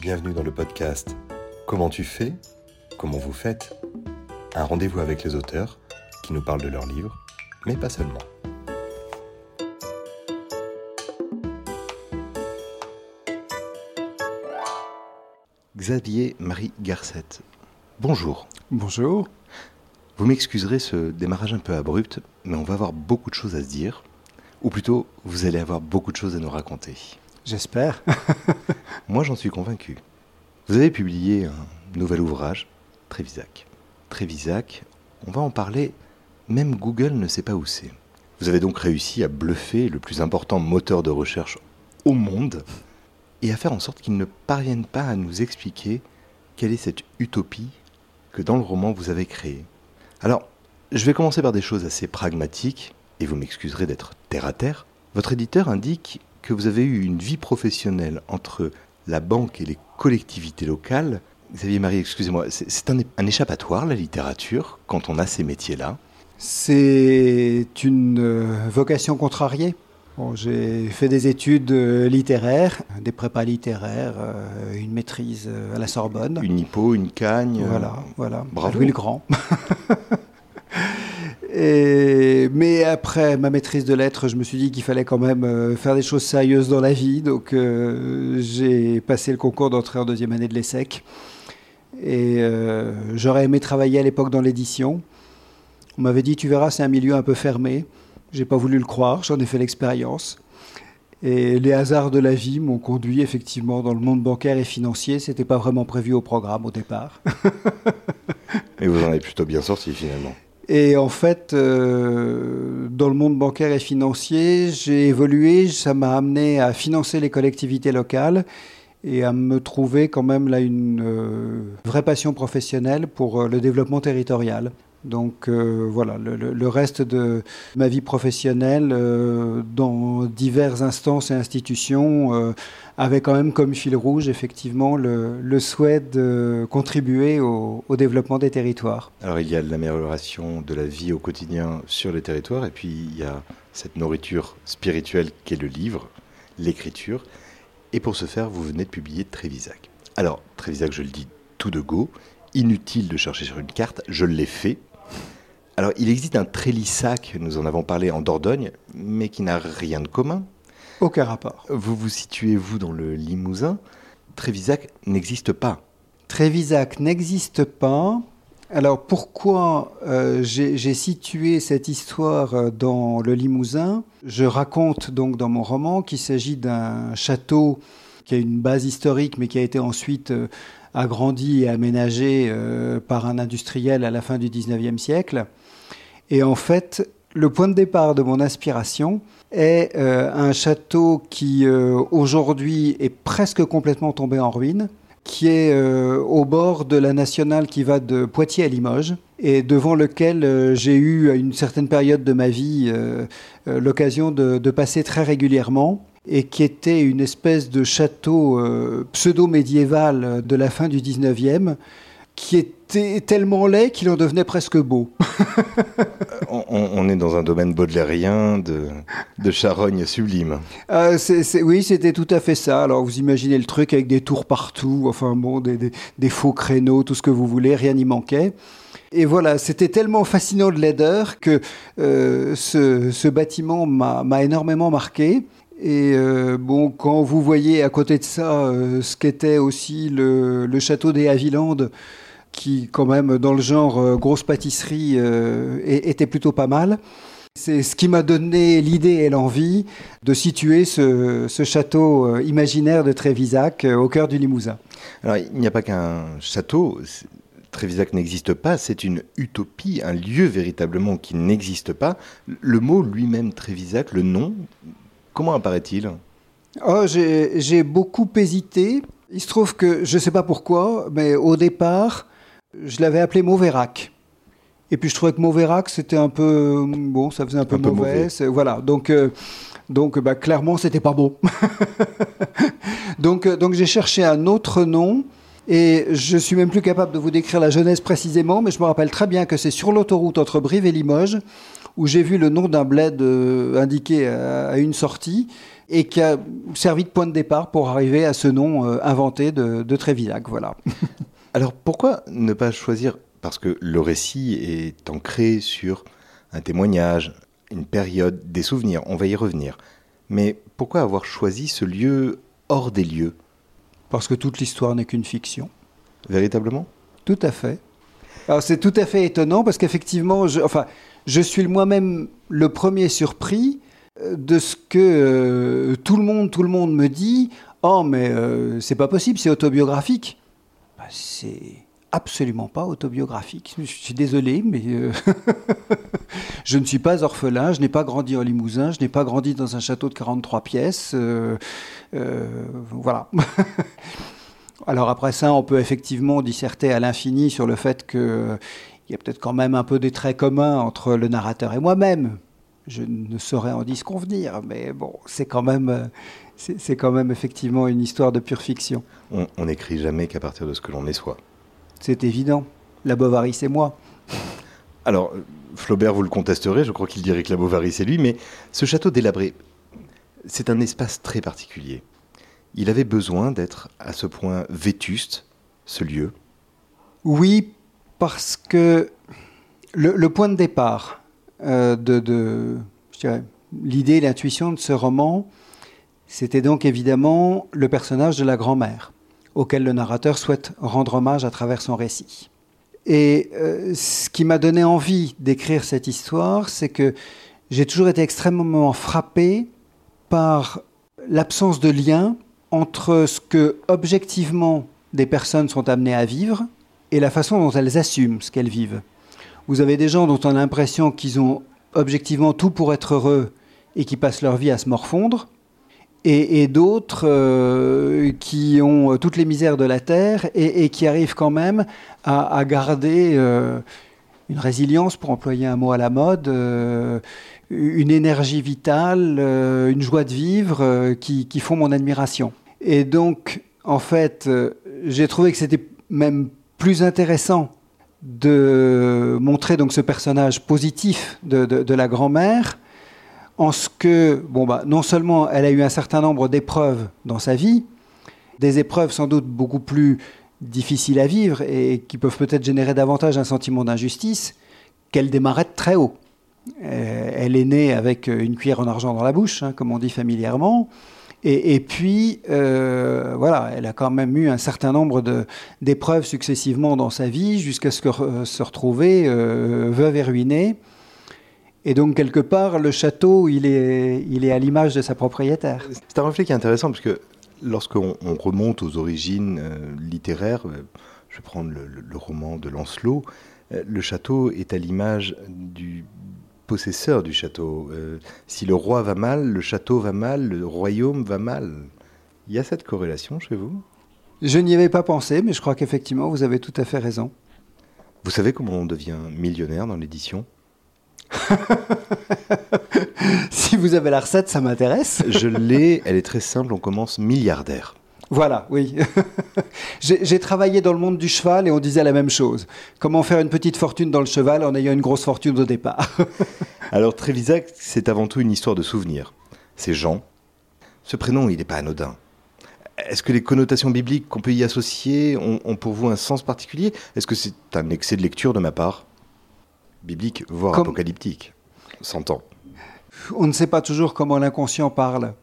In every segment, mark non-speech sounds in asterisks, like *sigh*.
Bienvenue dans le podcast Comment tu fais Comment vous faites Un rendez-vous avec les auteurs qui nous parlent de leurs livres, mais pas seulement. Xavier Marie Garcette. Bonjour. Bonjour. Vous m'excuserez ce démarrage un peu abrupt, mais on va avoir beaucoup de choses à se dire. Ou plutôt, vous allez avoir beaucoup de choses à nous raconter. J'espère. *laughs* Moi, j'en suis convaincu. Vous avez publié un nouvel ouvrage, Trévisac. Trévisac, on va en parler, même Google ne sait pas où c'est. Vous avez donc réussi à bluffer le plus important moteur de recherche au monde et à faire en sorte qu'il ne parvienne pas à nous expliquer quelle est cette utopie que dans le roman vous avez créée. Alors, je vais commencer par des choses assez pragmatiques, et vous m'excuserez d'être terre à terre. Votre éditeur indique que vous avez eu une vie professionnelle entre la banque et les collectivités locales. Xavier Marie, excusez-moi, c'est un, un, échappatoire, la littérature, quand on a ces métiers-là C'est une euh, vocation contrariée. Bon, j'ai fait des études euh, littéraires, des prépas littéraires, euh, une maîtrise à la Sorbonne. Une hypo, une cagne. Voilà, voilà. Bravo. Louis le Grand. *laughs* Après ma maîtrise de lettres, je me suis dit qu'il fallait quand même euh, faire des choses sérieuses dans la vie. Donc euh, j'ai passé le concours d'entrée en deuxième année de l'ESSEC. Et euh, j'aurais aimé travailler à l'époque dans l'édition. On m'avait dit, tu verras, c'est un milieu un peu fermé. J'ai pas voulu le croire, j'en ai fait l'expérience. Et les hasards de la vie m'ont conduit effectivement dans le monde bancaire et financier. C'était pas vraiment prévu au programme au départ. *laughs* et vous en avez plutôt bien sorti finalement. Et en fait, euh, dans le monde bancaire et financier, j'ai évolué, ça m'a amené à financer les collectivités locales et à me trouver quand même là une euh, vraie passion professionnelle pour euh, le développement territorial. Donc euh, voilà, le, reste de ma vie professionnelle euh, dans diverses instances et institutions euh, avait quand même comme fil rouge effectivement le, souhait de contribuer au, au, développement des territoires. Alors il y a l'amélioration de la vie au quotidien sur les territoires et puis il y a cette nourriture spirituelle qui est le livre, l'écriture. Et pour ce faire, vous venez de publier Trévisac. Alors Trévisac, je le dis tout de go, inutile de chercher sur une carte, je l'ai fait alors, il existe un Trélissac, nous en avons parlé en Dordogne, mais qui n'a rien de commun. Aucun rapport. Vous vous situez, vous, dans le Limousin. Trévisac n'existe pas. Trévisac n'existe pas. Alors, pourquoi euh, j'ai situé cette histoire euh, dans le Limousin? Je raconte donc dans mon roman qu'il s'agit d'un château qui a une base historique, mais qui a été ensuite euh, agrandi et aménagé euh, par un industriel à la fin du 19e siècle. Et en fait, le point de départ de mon inspiration est euh, un château qui euh, aujourd'hui est presque complètement tombé en ruine, qui est au bord de la nationale qui va de Poitiers à Limoges et devant lequel j'ai eu à une certaine période de ma vie l'occasion de, de, passer très régulièrement et qui était une espèce de château pseudo-médiéval de la fin du 19e qui était tellement laid qu'il en devenait presque beau. *laughs* on, on, est dans un domaine baudelairien de, de charogne sublime. Euh, c est, c est, oui, c'était tout à fait ça. Alors vous imaginez le truc avec des tours partout, enfin bon, des, des, des faux créneaux, tout ce que vous voulez, rien n'y manquait. Et voilà, c'était tellement fascinant de laideur que euh, ce, ce, bâtiment m'a énormément marqué. Et euh, bon, quand vous voyez à côté de ça euh, ce qu'était aussi le, château des Havilland, qui quand même dans le genre euh, grosse pâtisserie était plutôt pas mal. C'est ce qui m'a donné l'idée et l'envie de situer ce, ce, château imaginaire de Trévisac au cœur du Limousin. Alors il n'y a pas qu'un château, Trévisac n'existe pas, c'est une utopie, un lieu véritablement qui n'existe pas. Le mot lui-même Trévisac, le nom, comment apparaît-il? Oh, J'ai beaucoup hésité. Il se trouve que, je ne sais pas pourquoi, mais au départ, je l'avais appelé Mauverac. Et puis je trouvais que Mauverac, c'était un peu. Bon, ça faisait un peu, un mauvais. Peu mauvais. Voilà. Donc, euh, donc bah, clairement, c'était pas bon. *laughs* donc euh, donc j'ai cherché un autre nom. Et je suis même plus capable de vous décrire la jeunesse précisément, mais je me rappelle très bien que c'est sur l'autoroute entre Brive et Limoges, où j'ai vu le nom d'un bled euh, indiqué à, une sortie et qui a servi de point de départ pour arriver à ce nom euh, inventé de, de Trévillac. Voilà. *laughs* Alors pourquoi ne pas choisir Parce que le récit est ancré sur un témoignage, une période, des souvenirs, on va y revenir. Mais pourquoi avoir choisi ce lieu hors des lieux? Parce que toute l'histoire n'est qu'une fiction. Véritablement? Tout à fait. Alors c'est tout à fait étonnant parce qu'effectivement, je, enfin, je suis moi-même le premier surpris euh, de ce que euh, tout le monde, tout le monde me dit. Oh, mais euh, c'est pas possible, c'est autobiographique. Bah, c'est absolument pas autobiographique. Je suis désolé, mais *laughs* je ne suis pas orphelin, je n'ai pas grandi en Limousin, je n'ai pas grandi dans un château de 43 pièces. voilà. *laughs* Alors après ça, on peut effectivement disserter à l'infini sur le fait qu'il y a peut-être quand même un peu des traits communs entre le narrateur et moi-même. Je ne saurais en disconvenir, mais bon, c'est quand même, c'est quand même effectivement une histoire de pure fiction. On n'écrit jamais qu'à partir de ce que l'on est soi. C'est évident. La Bovary, c'est moi. Alors, Flaubert, vous le contesterez, je crois qu'il dirait que la Bovary, c'est lui, mais ce château délabré, c'est un espace très particulier il avait besoin d'être à ce point vétuste, ce lieu Oui, parce que le, point de départ euh, de, l'idée l'intuition de ce roman, c'était donc évidemment le personnage de la grand-mère, auquel le narrateur souhaite rendre hommage à travers son récit. Et euh, ce qui m'a donné envie d'écrire cette histoire, c'est que j'ai toujours été extrêmement frappé par l'absence de lien entre ce que objectivement des personnes sont amenées à vivre et la façon dont elles assument ce qu'elles vivent. Vous avez des gens dont on a l'impression qu'ils ont objectivement tout pour être heureux et qui passent leur vie à se morfondre, et, d'autres euh, qui ont toutes les misères de la terre et, qui arrivent quand même à, garder euh, une résilience, pour employer un mot à la mode, euh, une énergie vitale, une joie de vivre qui font mon admiration. Et donc, en fait, euh, j'ai trouvé que c'était même plus intéressant de montrer donc ce personnage positif de, la grand-mère, en ce que, bon, bah, non seulement elle a eu un certain nombre d'épreuves dans sa vie, des épreuves sans doute beaucoup plus difficiles à vivre et qui peuvent peut-être générer davantage un sentiment d'injustice, qu'elle démarrait très haut. Euh, elle est née avec une cuillère en argent dans la bouche, hein, comme on dit familièrement. Et, puis, euh, voilà, elle a quand même eu un certain nombre d'épreuves successivement dans sa vie jusqu'à ce que se retrouver euh, veuve et ruinée. Et donc, quelque part, le château, il est, il est à l'image de sa propriétaire. C'est un reflet qui est intéressant parce que lorsqu'on remonte aux origines euh, littéraires, je vais prendre le, le roman de Lancelot, le château est à l'image du possesseur du château. Euh, si le roi va mal, le château va mal, le royaume va mal. Il y a cette corrélation chez vous? Je n'y avais pas pensé, mais je crois qu'effectivement, vous avez tout à fait raison. Vous savez comment on devient millionnaire dans l'édition? *laughs* Si vous avez la recette, ça m'intéresse. Je l'ai, elle est très simple, on commence milliardaire. Voilà, oui. *laughs* J'ai travaillé dans le monde du cheval et on disait la même chose. Comment faire une petite fortune dans le cheval en ayant une grosse fortune au départ *laughs* Alors Trévisac, c'est avant tout une histoire de souvenirs. C'est Jean. Ce prénom, il n'est pas anodin. Est-ce que les connotations bibliques qu'on peut y associer ont, pour vous un sens particulier? Est-ce que c'est un excès de lecture de ma part? Biblique, voire apocalyptique. S'entend. On ne sait pas toujours comment l'inconscient parle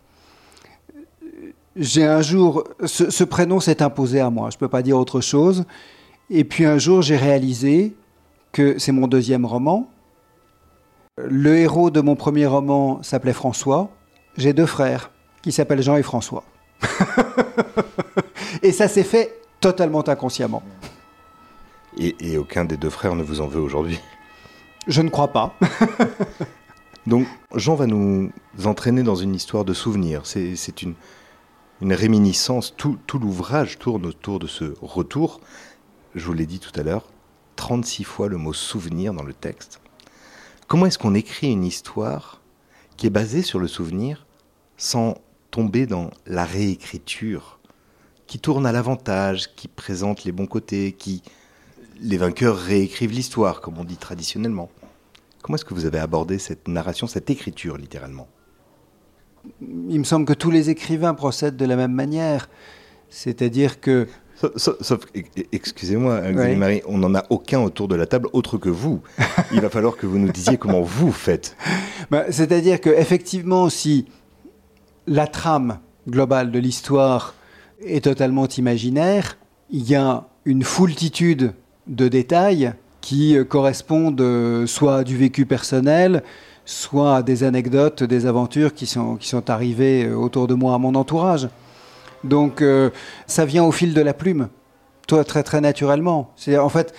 j'ai un jour, ce, prénom s'est imposé à moi, je ne peux pas dire autre chose. Et puis un jour, j'ai réalisé que c'est mon deuxième roman. Le héros de mon premier roman s'appelait François. J'ai deux frères qui s'appellent Jean et François. *laughs* et ça s'est fait totalement inconsciemment. Et, et, aucun des deux frères ne vous en veut aujourd'hui Je ne crois pas. *laughs* Donc Jean va nous entraîner dans une histoire de souvenirs. C'est une, une réminiscence. Tout, l'ouvrage tourne autour de ce retour. Je vous l'ai dit tout à l'heure, 36 fois le mot souvenir dans le texte. Comment est-ce qu'on écrit une histoire qui est basée sur le souvenir sans tomber dans la réécriture, qui tourne à l'avantage, qui présente les bons côtés, qui les vainqueurs réécrivent l'histoire, comme on dit traditionnellement? Comment est-ce que vous avez abordé cette narration, cette écriture littéralement? Il me semble que tous les écrivains procèdent de la même manière. C'est-à-dire que Sauf, e, e, excusez-moi, Marie, on n'en a aucun autour de la table autre que vous. *laughs* Il va falloir que vous nous disiez comment vous faites. Bah, c'est-à-dire qu'effectivement, si la trame globale de l'histoire est totalement imaginaire, il y a une foultitude de détails qui correspondent euh, soit à du vécu personnel, soit à des anecdotes, des aventures qui sont, qui sont arrivées euh, autour de moi, à mon entourage. Donc euh, ça vient au fil de la plume, toi très très naturellement. C'est en fait,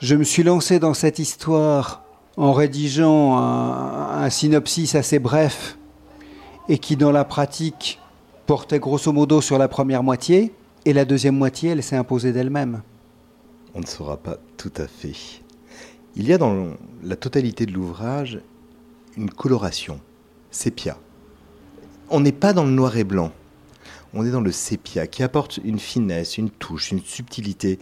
je me suis lancé dans cette histoire en rédigeant un, synopsis assez bref et qui dans la pratique portait grosso modo sur la première moitié et la deuxième moitié elle s'est imposée d'elle-même. On ne saura pas tout à fait. Il y a dans la totalité de l'ouvrage une coloration, sépia. On n'est pas dans le noir et blanc on est dans le sépia qui apporte une finesse, une touche, une subtilité.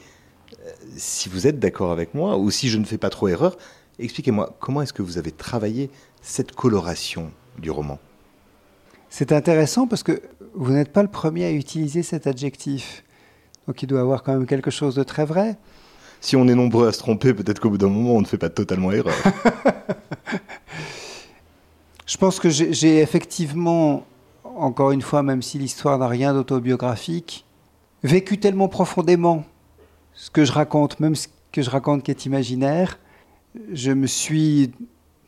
Euh, si vous êtes d'accord avec moi, ou si je ne fais pas trop erreur, expliquez-moi comment est-ce que vous avez travaillé cette coloration du roman? C'est intéressant parce que vous n'êtes pas le premier à utiliser cet adjectif. Donc il doit avoir quand même quelque chose de très vrai. Si on est nombreux à se tromper, peut-être qu'au bout d'un moment, on ne fait pas totalement erreur. *laughs* Je pense que j'ai effectivement encore une fois, même si l'histoire n'a rien d'autobiographique, vécu tellement profondément ce que je raconte, même ce que je raconte qui est imaginaire, je me suis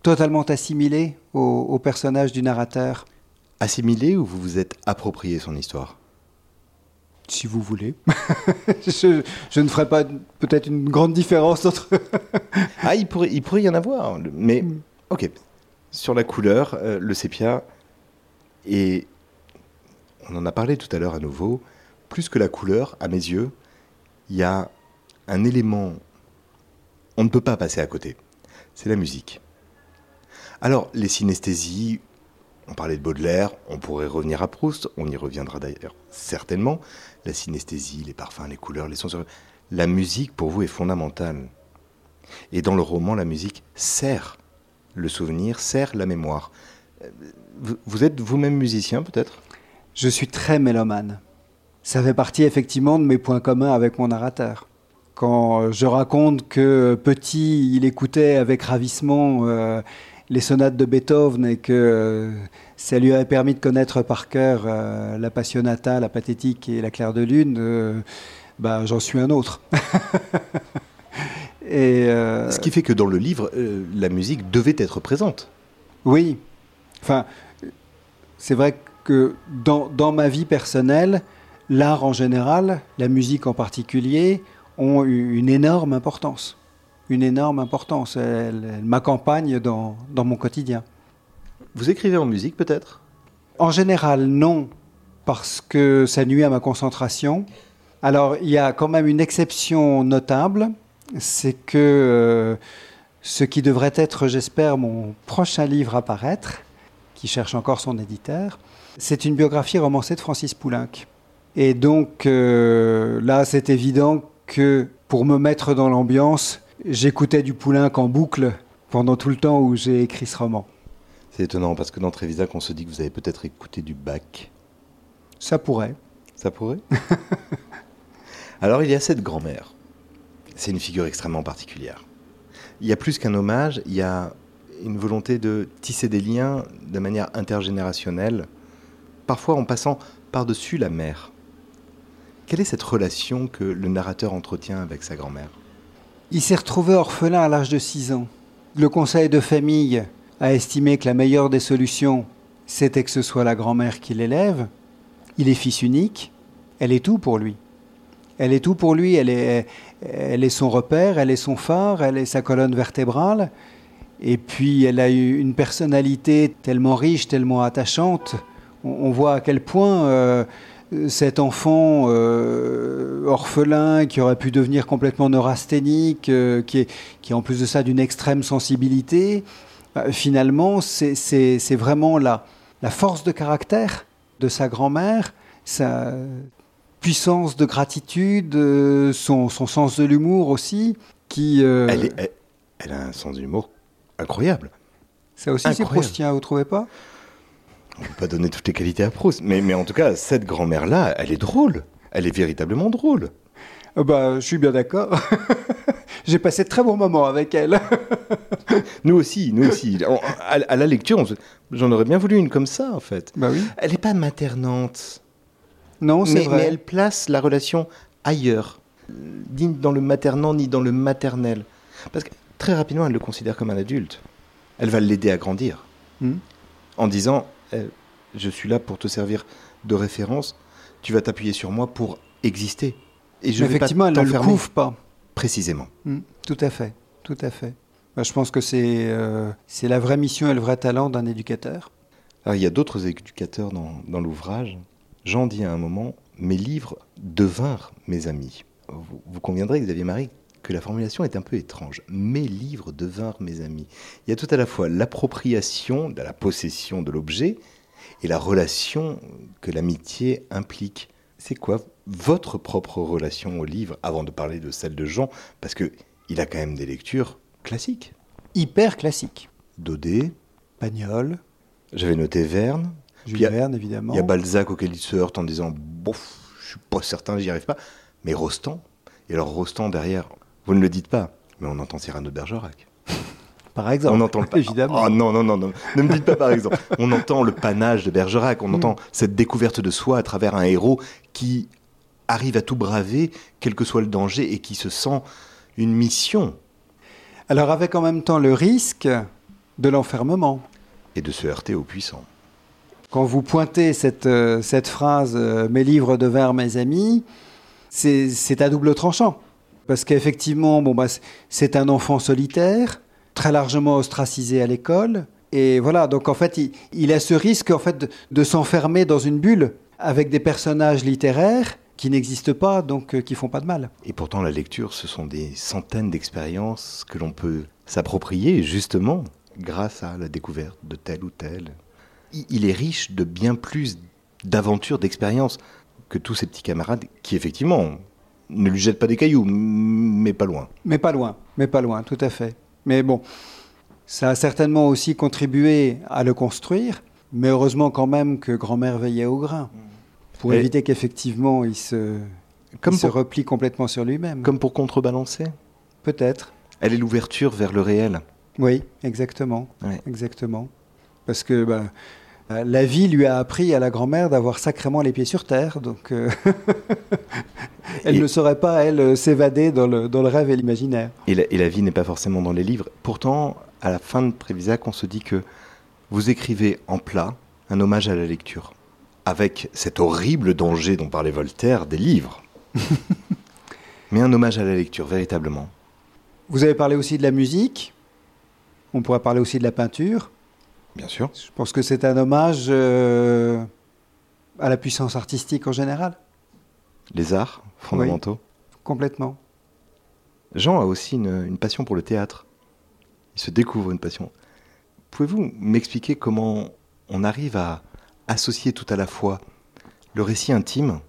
totalement assimilé au, personnage du narrateur. Assimilé ou vous vous êtes approprié son histoire? Si vous voulez. *laughs* je, ne ferai pas peut-être une grande différence entre... *laughs* ah, il pourrait, il pourrait y en avoir. Mais, mm. ok. Sur la couleur, euh, le sépia est on en a parlé tout à l'heure à nouveau, plus que la couleur, à mes yeux, il y a un élément, on ne peut pas passer à côté, c'est la musique. Alors, les synesthésies, on parlait de Baudelaire, on pourrait revenir à Proust, on y reviendra d'ailleurs certainement. La synesthésie, les parfums, les couleurs, les sons. La musique, pour vous, est fondamentale. Et dans le roman, la musique sert le souvenir, sert la mémoire. Euh, vous êtes vous-même musicien, peut-être? Je suis très mélomane. Ça fait partie effectivement de mes points communs avec mon narrateur. Quand je raconte que petit, il écoutait avec ravissement euh, les sonates de Beethoven et que euh, ça lui avait permis de connaître par cœur euh, la Passionata, la Pathétique et la Claire de Lune, bah, j'en suis un autre. *laughs* et, Ce qui fait que dans le livre, la musique devait être présente. Oui. Enfin, c'est vrai que que dans, ma vie personnelle, l'art en général, la musique en particulier, ont une énorme importance. Une énorme importance. Elle, m'accompagne dans, dans mon quotidien. Vous écrivez en musique peut-être? En général, non, parce que ça nuit à ma concentration. Alors, il y a quand même une exception notable, c'est que euh, ce qui devrait être, j'espère, mon prochain livre à paraître, qui cherche encore son éditeur, c'est une biographie romancée de Francis Poulenc. Et donc euh, là, c'est évident que pour me mettre dans l'ambiance, j'écoutais du Poulenc en boucle pendant tout le temps où j'ai écrit ce roman. C'est étonnant parce que dans Trévisac, on se dit que vous avez peut-être écouté du Bach. Ça pourrait. Ça pourrait *laughs* Alors il y a cette grand-mère. C'est une figure extrêmement particulière. Il y a plus qu'un hommage, il y a une volonté de tisser des liens de manière intergénérationnelle parfois en passant par-dessus la mère. Quelle est cette relation que le narrateur entretient avec sa grand-mère? Il s'est retrouvé orphelin à l'âge de 6 ans. Le conseil de famille a estimé que la meilleure des solutions, c'était que ce soit la grand-mère qui l'élève. Il est fils unique, elle est tout pour lui. Elle est tout pour lui, elle est, son repère, elle est son phare, elle est sa colonne vertébrale. Et puis elle a eu une personnalité tellement riche, tellement attachante, on, voit à quel point euh, cet enfant euh, orphelin qui aurait pu devenir complètement neurasthénique, euh, qui, est, qui en plus de ça d'une extrême sensibilité, finalement c'est vraiment la, la force de caractère de sa grand-mère, sa puissance de gratitude, son, sens de l'humour aussi, qui... Elle, elle, a un sens d'humour incroyable. Ça aussi, c'est proustien, vous trouvez pas? On ne peut pas donner toutes les qualités à Proust, mais, mais en tout cas, cette grand-mère-là, elle est drôle. Elle est véritablement drôle. Ah bah, Je suis bien d'accord. *laughs* J'ai passé de très bons moments avec elle. *laughs* Nous aussi, nous aussi. On- à, à la lecture, se- j'en aurais bien voulu une comme ça, en fait. bah oui. Elle n'est pas maternante, Non, c'est vrai. mais elle place la relation ailleurs, ni dans le maternant, ni dans le maternel. Parce que très rapidement, elle le considère comme un adulte. Elle va l'aider à grandir. Hmm. en disant Je suis là pour te servir de référence, tu vas t'appuyer sur moi pour exister. Et je Mais vais effectivement, pas elle ne le couvre pas. Précisément. Hmm, Tout à fait, tout à fait. Bah, je pense que c'est euh, c'est la vraie mission et le vrai talent d'un éducateur. Alors, il y a d'autres éducateurs dans, dans l'ouvrage. Jean dit à un moment Mes livres devinrent mes amis. Vous, vous conviendrez, Xavier Marie, que la formulation est un peu étrange. Mes livres devinrent mes amis. Il y a tout à la fois l'appropriation, de la possession de l'objet et la relation que l'amitié implique. C'est quoi votre propre relation au livre, avant de parler de celle de Jean? Parce que il a quand même des lectures classiques. Hyper classique. Daudet, Pagnol, j'avais noté Verne, Jules a- Verne, évidemment. Il y a Balzac auquel il se heurte en disant Bof, je suis pas certain, j'y arrive pas. Mais Rostand, et alors Rostand derrière, vous ne le dites pas, mais on entend Cyrano de Bergerac. *laughs* Par exemple. on entend le pa- évidemment. Oh non, non, non, non, ne me dites pas par exemple. On entend le panache de Bergerac, on Mm. entend cette découverte de soi à travers un héros qui arrive à tout braver, quel que soit le danger, et qui se sent une mission, Alors avec en même temps le risque de l'enfermement. et de se heurter aux puissants. Quand vous pointez cette, euh, cette phrase euh, Mes livres devinrent mes amis, c'est à double tranchant. Parce qu'effectivement, bon, bah, c'est- un enfant solitaire, très largement ostracisé à l'école. Et voilà, donc en fait, il, a ce risque en fait, de, s'enfermer dans une bulle avec des personnages littéraires qui n'existent pas, donc euh, qui font pas de mal. Et pourtant, la lecture, ce sont des centaines d'expériences que l'on peut s'approprier, justement, grâce à la découverte de tel ou tel. Il est riche de bien plus d'aventures, d'expériences que tous ses petits camarades qui, effectivement, ne lui jettent pas des cailloux, mais pas loin. Mais pas loin, mais pas loin, tout à fait. Mais bon, ça a certainement aussi contribué à le construire, mais heureusement quand même que grand-mère veillait au grain, pour Et- éviter qu'effectivement il se, Comme il se replie complètement sur lui-même. comme pour contrebalancer. Peut-être. Elle est l'ouverture vers le réel. Oui, exactement. Ouais. Exactement. Parce que bah, euh, la vie lui a appris à la grand-mère d'avoir sacrément les pieds sur terre, donc euh, *laughs* elle Et- ne saurait pas, elle, euh, s'évader dans le, dans le rêve et l'imaginaire. Et la, et la vie n'est pas forcément dans les livres. Pourtant, à la fin de Trévisac, on se dit que vous écrivez en plat un hommage à la lecture, avec cet horrible danger dont parlait Voltaire des livres. *laughs* Mais un hommage à la lecture, véritablement. Vous avez parlé aussi de la musique, on pourrait parler aussi de la peinture. Bien sûr. Je pense que c'est un hommage euh, à la puissance artistique en général, Les arts fondamentaux. complètement. Jean a aussi une, une passion pour le théâtre. Il se découvre une passion. Pouvez-vous m'expliquer comment on arrive à associer tout à la fois le récit intime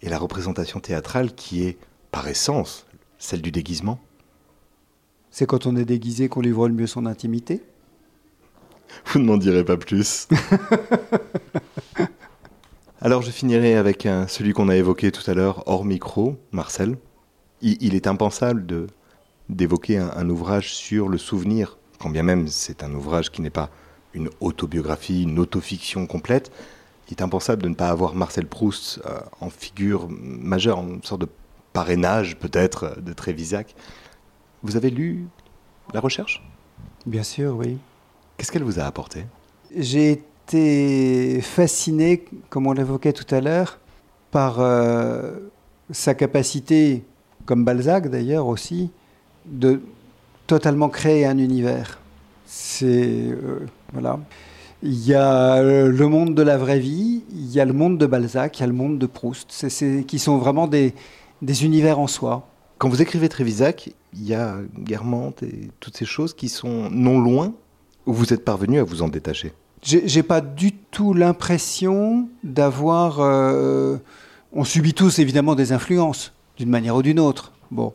et la représentation théâtrale qui est, par essence, celle du déguisement? C'est quand on est déguisé qu'on livre le mieux son intimité. Vous ne m'en direz pas plus. *laughs* Alors je finirai avec un- celui qu'on a évoqué tout à l'heure hors micro, Marcel. Il, il est impensable de d'évoquer un, un ouvrage sur le souvenir, quand bien même c'est un ouvrage qui n'est pas une autobiographie, une autofiction complète. Il est impensable de ne pas avoir Marcel Proust euh, en figure majeure, en sorte de parrainage peut-être euh, de Trévisac. Vous avez lu la recherche? Bien sûr, oui. Qu'est-ce qu'elle vous a apporté? J'ai été fasciné, comme on l'évoquait tout à l'heure, par euh, sa capacité, comme Balzac d'ailleurs aussi, de totalement créer un univers. C'est euh, voilà. Il y a euh, le monde de la vraie vie, il y a le monde de Balzac, il y a le monde de Proust, c'est, c'est- qui sont vraiment des, des univers en soi. Quand vous écrivez Trévisac, il y a Guermantes et toutes ces choses qui sont non loin, où vous êtes parvenu à vous en détacher? J'ai j'ai pas du tout l'impression d'avoir. euh, on subit tous évidemment des influences, d'une manière ou d'une autre. Bon,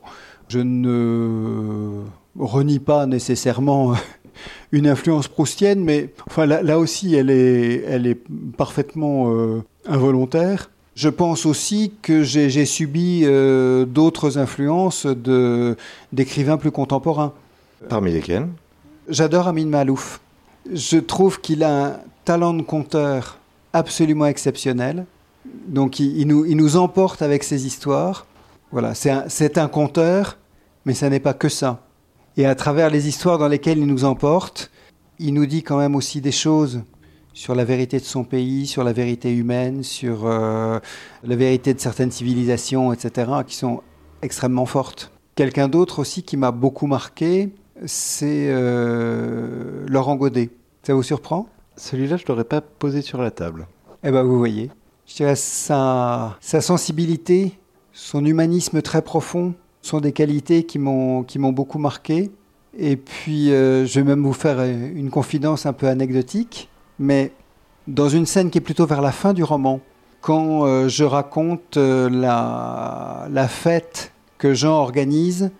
je ne renie pas nécessairement *laughs* une influence proustienne, mais enfin, là, aussi, elle est, elle est parfaitement euh, involontaire. Je pense aussi que j'ai subi euh, d'autres influences d'écrivains plus contemporains. Parmi lesquels? J'adore Amin Malouf. Je trouve qu'il a un talent de conteur absolument exceptionnel. Donc il, nous, emporte avec ses histoires. Voilà, c'est un, un, conteur, mais ça n'est pas que ça. Et à travers les histoires dans lesquelles il nous emporte, il nous dit quand même aussi des choses sur la vérité de son pays, sur la vérité humaine, sur euh, la vérité de certaines civilisations, etc., qui sont extrêmement fortes. Quelqu'un d'autre aussi qui m'a beaucoup marqué, c'est euh, Laurent Godet. Ça vous surprend? Celui-là, je ne l'aurais pas posé sur la table. Eh bien, vous voyez. Je dirais sa, sa sensibilité, son humanisme très profond sont des qualités qui m'ont beaucoup marqué. Et puis, euh, je vais même vous faire une confidence un peu anecdotique, mais dans une scène qui est plutôt vers la fin du roman, quand euh, je raconte la, la, fête que Jean organise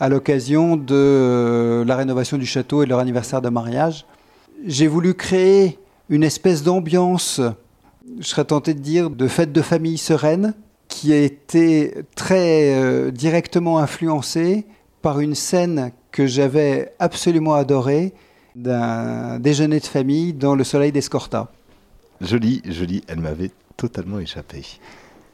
à l'occasion de euh, la rénovation du château et de leur anniversaire de mariage. J'ai voulu créer une espèce d'ambiance, je serais tenté de dire, de fête de famille sereine, qui a été très euh, directement influencée par une scène que j'avais absolument adorée d'un déjeuner de famille dans le soleil d'Escorta. Jolie, jolie, elle m'avait totalement échappé.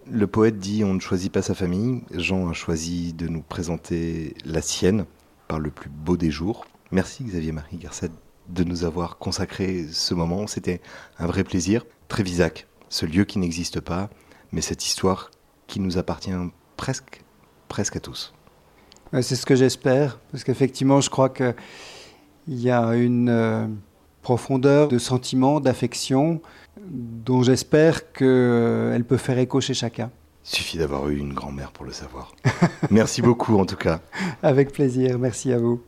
Le poète dit on ne choisit pas sa famille. Jean a choisi de nous présenter la sienne par le plus beau des jours. Merci Xavier-Marie Garcet de nous avoir consacré ce moment. C'était un vrai plaisir. Trévisac, ce lieu qui n'existe pas, mais cette histoire qui nous appartient presque, presque à tous. C'est ce que j'espère, parce qu'effectivement, je crois qu'il y a une euh, profondeur de sentiment, d'affection, dont j'espère qu'elle peut faire écho chez chacun. Il suffit d'avoir eu une grand-mère pour le savoir. Merci beaucoup en tout cas. *laughs* Avec plaisir, merci à vous.